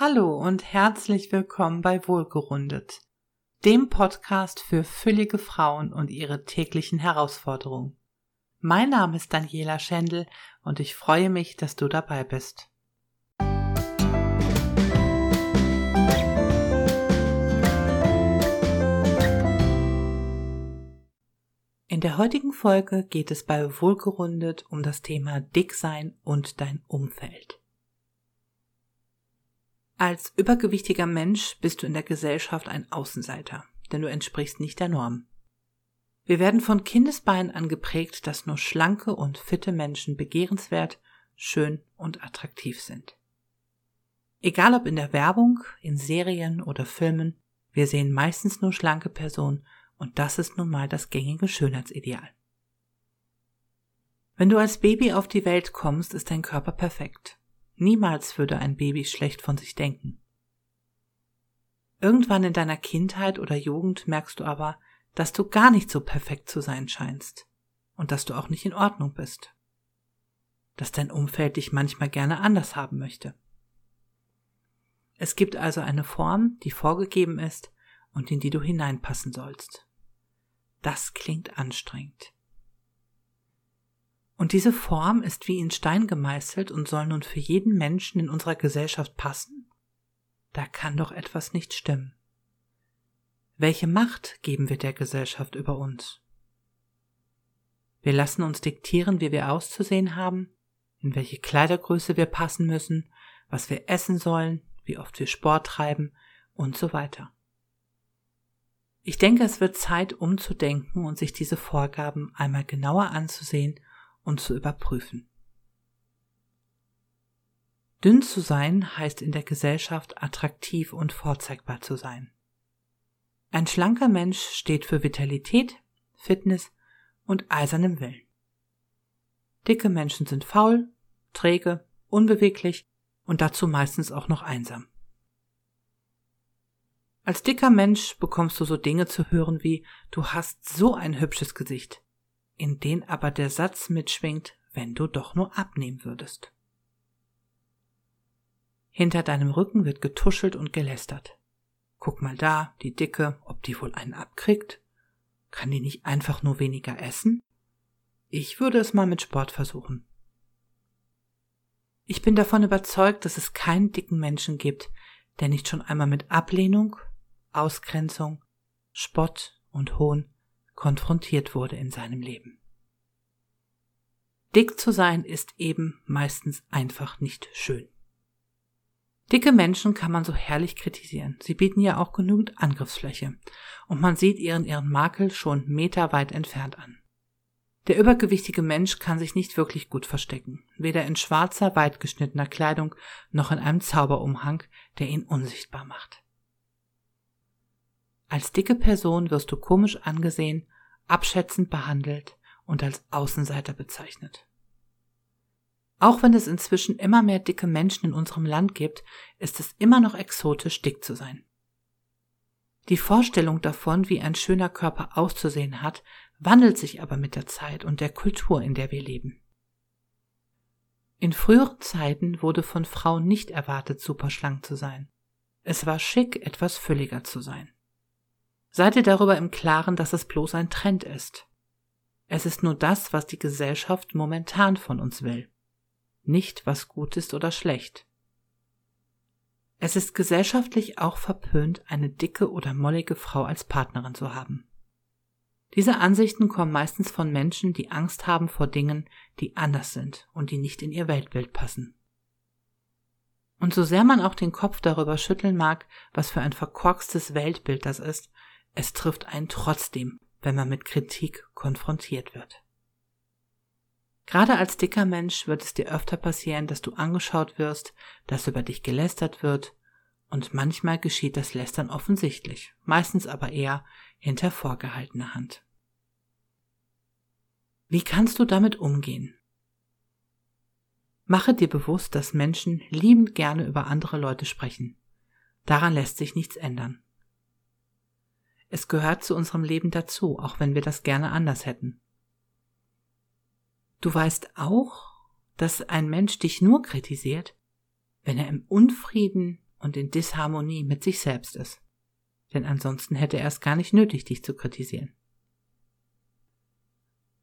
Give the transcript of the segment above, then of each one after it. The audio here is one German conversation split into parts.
Hallo und herzlich willkommen bei Wohlgerundet, dem Podcast für füllige Frauen und ihre täglichen Herausforderungen. Mein Name ist Daniela Schendl und ich freue mich, dass du dabei bist. In der heutigen Folge geht es bei Wohlgerundet um das Thema Dicksein und dein Umfeld. Als übergewichtiger Mensch bist du in der Gesellschaft ein Außenseiter, denn du entsprichst nicht der Norm. Wir werden von Kindesbeinen an geprägt, dass nur schlanke und fitte Menschen begehrenswert, schön und attraktiv sind. Egal ob in der Werbung, in Serien oder Filmen, wir sehen meistens nur schlanke Personen und das ist nun mal das gängige Schönheitsideal. Wenn du als Baby auf die Welt kommst, ist dein Körper perfekt. Niemals würde ein Baby schlecht von sich denken. Irgendwann in deiner Kindheit oder Jugend merkst du aber, dass du gar nicht so perfekt zu sein scheinst und dass du auch nicht in Ordnung bist. Dass dein Umfeld dich manchmal gerne anders haben möchte. Es gibt also eine Form, die vorgegeben ist und in die du hineinpassen sollst. Das klingt anstrengend. Und diese Form ist wie in Stein gemeißelt und soll nun für jeden Menschen in unserer Gesellschaft passen? Da kann doch etwas nicht stimmen. Welche Macht geben wir der Gesellschaft über uns? Wir lassen uns diktieren, wie wir auszusehen haben, in welche Kleidergröße wir passen müssen, was wir essen sollen, wie oft wir Sport treiben und so weiter. Ich denke, es wird Zeit umzudenken und sich diese Vorgaben einmal genauer anzusehen und zu überprüfen. Dünn zu sein heißt in der Gesellschaft attraktiv und vorzeigbar zu sein. Ein schlanker Mensch steht für Vitalität, Fitness und eisernem Willen. Dicke Menschen sind faul, träge, unbeweglich und dazu meistens auch noch einsam. Als dicker Mensch bekommst du so Dinge zu hören wie du hast so ein hübsches Gesicht, in den aber der Satz mitschwingt, wenn du doch nur abnehmen würdest. Hinter deinem Rücken wird getuschelt und gelästert. Guck mal da, die Dicke, ob die wohl einen abkriegt? Kann die nicht einfach nur weniger essen? Ich würde es mal mit Sport versuchen. Ich bin davon überzeugt, dass es keinen dicken Menschen gibt, der nicht schon einmal mit Ablehnung, Ausgrenzung, Spott und Hohn konfrontiert wurde in seinem Leben. Dick zu sein ist eben meistens einfach nicht schön. Dicke Menschen kann man so herrlich kritisieren. Sie bieten ja auch genügend Angriffsfläche. Und man sieht ihren ihren Makel schon meterweit entfernt an. Der übergewichtige Mensch kann sich nicht wirklich gut verstecken. Weder in schwarzer, weit geschnittener Kleidung noch in einem Zauberumhang, der ihn unsichtbar macht. Als dicke Person wirst du komisch angesehen, abschätzend behandelt und als Außenseiter bezeichnet. Auch wenn es inzwischen immer mehr dicke Menschen in unserem Land gibt, ist es immer noch exotisch, dick zu sein. Die Vorstellung davon, wie ein schöner Körper auszusehen hat, wandelt sich aber mit der Zeit und der Kultur, in der wir leben. In früheren Zeiten wurde von Frauen nicht erwartet, superschlank zu sein. Es war schick, etwas fülliger zu sein. Seid ihr darüber im Klaren, dass es bloß ein Trend ist. Es ist nur das, was die Gesellschaft momentan von uns will, nicht was gut ist oder schlecht. Es ist gesellschaftlich auch verpönt, eine dicke oder mollige Frau als Partnerin zu haben. Diese Ansichten kommen meistens von Menschen, die Angst haben vor Dingen, die anders sind und die nicht in ihr Weltbild passen. Und so sehr man auch den Kopf darüber schütteln mag, was für ein verkorkstes Weltbild das ist, es trifft einen trotzdem, wenn man mit Kritik konfrontiert wird. Gerade als dicker Mensch wird es dir öfter passieren, dass du angeschaut wirst, dass über dich gelästert wird, und manchmal geschieht das Lästern offensichtlich, meistens aber eher hinter vorgehaltener Hand. Wie kannst du damit umgehen? Mache dir bewusst, dass Menschen liebend gerne über andere Leute sprechen. Daran lässt sich nichts ändern. Es gehört zu unserem Leben dazu, auch wenn wir das gerne anders hätten. Du weißt auch, dass ein Mensch dich nur kritisiert, wenn er im Unfrieden und in Disharmonie mit sich selbst ist. Denn ansonsten hätte er es gar nicht nötig, dich zu kritisieren.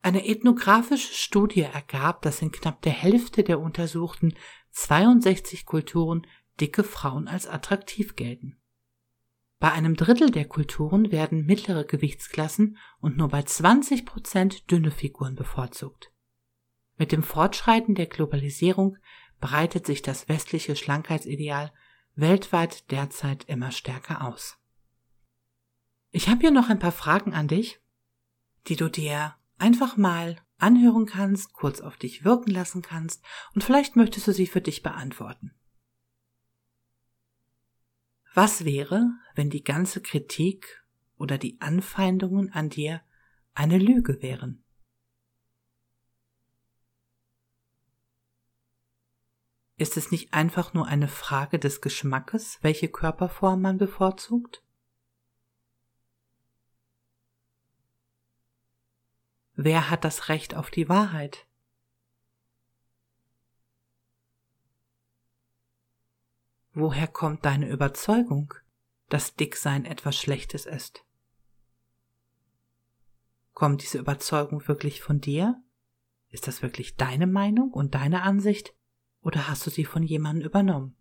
Eine ethnografische Studie ergab, dass in knapp der Hälfte der untersuchten 62 Kulturen dicke Frauen als attraktiv gelten. Bei einem Drittel der Kulturen werden mittlere Gewichtsklassen und nur bei 20 Prozent dünne Figuren bevorzugt. Mit dem Fortschreiten der Globalisierung breitet sich das westliche Schlankhetsideal weltweit derzeit immer stärker aus. Ich habe hier noch ein paar Fragen an dich, die du dir einfach mal anhören kannst, kurz auf dich wirken lassen kannst und vielleicht möchtest du sie für dich beantworten. Was wäre, wenn die ganze Kritik oder die Anfeindungen an dir eine Lüge wären? Ist es nicht einfach nur eine Frage des Geschmackes, welche Körperform man bevorzugt? Wer hat das Recht auf die Wahrheit? Woher kommt deine Überzeugung, dass Dicksein etwas Schlechtes ist? Kommt diese Überzeugung wirklich von dir? Ist das wirklich deine Meinung und deine Ansicht? Oder hast du sie von jemandem übernommen?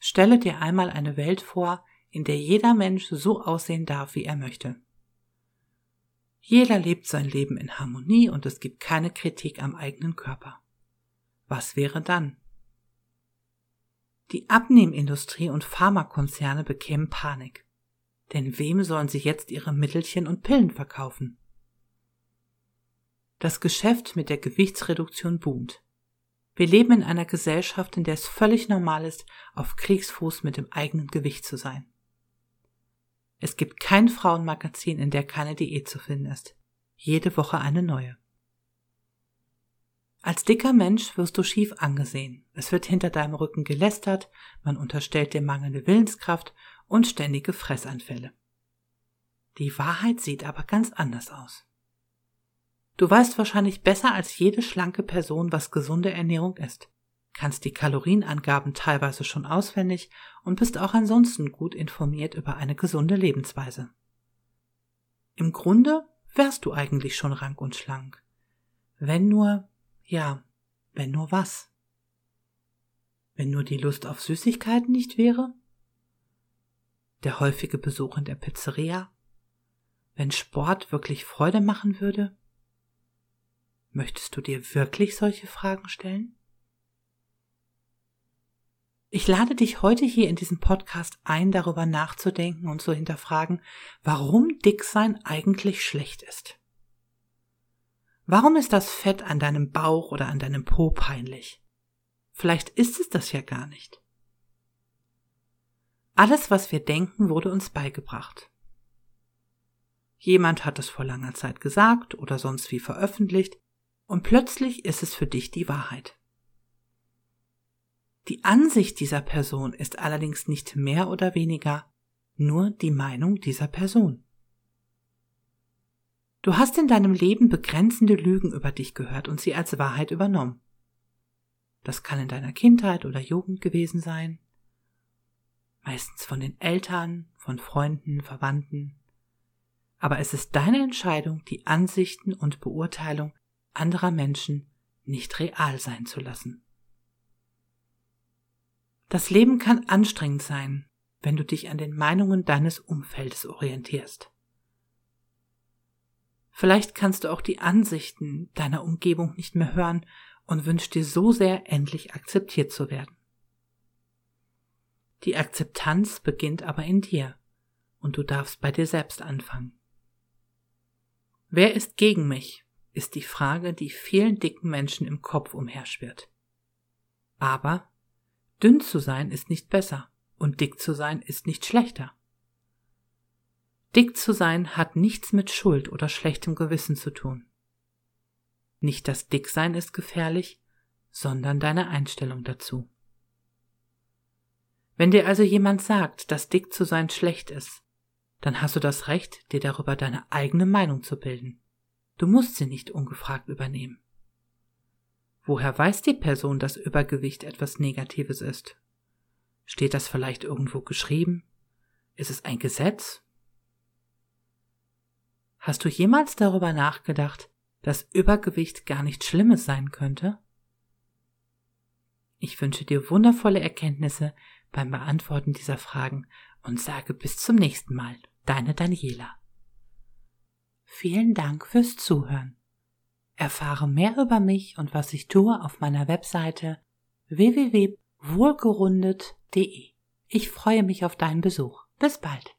Stelle dir einmal eine Welt vor, in der jeder Mensch so aussehen darf, wie er möchte. Jeder lebt sein Leben in Harmonie und es gibt keine Kritik am eigenen Körper. Was wäre dann? Die Abnehmindustrie und Pharmakonzerne bekämen Panik. Denn wem sollen sie jetzt ihre Mittelchen und Pillen verkaufen? Das Geschäft mit der Gewichtsreduktion boomt. Wir leben in einer Gesellschaft, in der es völlig normal ist, auf Kriegsfuß mit dem eigenen Gewicht zu sein. Es gibt kein Frauenmagazin, in der keine Diät zu finden ist. Jede Woche eine neue. Als dicker Mensch wirst du schief angesehen. Es wird hinter deinem Rücken gelästert, man unterstellt dir mangelnde Willenskraft und ständige Fressanfälle. Die Wahrheit sieht aber ganz anders aus. Du weißt wahrscheinlich besser als jede schlanke Person, was gesunde Ernährung ist, kannst die Kalorienangaben teilweise schon auswendig und bist auch ansonsten gut informiert über eine gesunde Lebensweise. Im Grunde wärst du eigentlich schon rank und schlank. Wenn nur ja, wenn nur was? Wenn nur die Lust auf Süßigkeiten nicht wäre? Der häufige Besuch in der Pizzeria? Wenn Sport wirklich Freude machen würde? Möchtest du dir wirklich solche Fragen stellen? Ich lade dich heute hier in diesem Podcast ein, darüber nachzudenken und zu hinterfragen, warum Dicksein eigentlich schlecht ist. Warum ist das Fett an deinem Bauch oder an deinem Po peinlich? Vielleicht ist es das ja gar nicht. Alles, was wir denken, wurde uns beigebracht. Jemand hat es vor langer Zeit gesagt oder sonst wie veröffentlicht, und plötzlich ist es für dich die Wahrheit. Die Ansicht dieser Person ist allerdings nicht mehr oder weniger nur die Meinung dieser Person. Du hast in deinem Leben begrenzende Lügen über dich gehört und sie als Wahrheit übernommen. Das kann in deiner Kindheit oder Jugend gewesen sein, meistens von den Eltern, von Freunden, Verwandten. Aber es ist deine Entscheidung, die Ansichten und Beurteilung anderer Menschen nicht real sein zu lassen. Das Leben kann anstrengend sein, wenn du dich an den Meinungen deines Umfeldes orientierst. Vielleicht kannst du auch die Ansichten deiner Umgebung nicht mehr hören und wünschst dir so sehr, endlich akzeptiert zu werden. Die Akzeptanz beginnt aber in dir und du darfst bei dir selbst anfangen. Wer ist gegen mich? ist die Frage, die vielen dicken Menschen im Kopf umherschwirrt. Aber dünn zu sein ist nicht besser und dick zu sein ist nicht schlechter. Dick zu sein hat nichts mit Schuld oder schlechtem Gewissen zu tun. Nicht das Dicksein ist gefährlich, sondern deine Einstellung dazu. Wenn dir also jemand sagt, dass dick zu sein schlecht ist, dann hast du das Recht, dir darüber deine eigene Meinung zu bilden. Du musst sie nicht ungefragt übernehmen. Woher weiß die Person, dass Übergewicht etwas Negatives ist? Steht das vielleicht irgendwo geschrieben? Ist es ein Gesetz? Hast du jemals darüber nachgedacht, dass Übergewicht gar nichts Schlimmes sein könnte? Ich wünsche dir wundervolle Erkenntnisse beim Beantworten dieser Fragen und sage bis zum nächsten Mal. Deine Daniela. Vielen Dank fürs Zuhören. Erfahre mehr über mich und was ich tue auf meiner Webseite www.wohlgerundet.de. Ich freue mich auf deinen Besuch. Bis bald.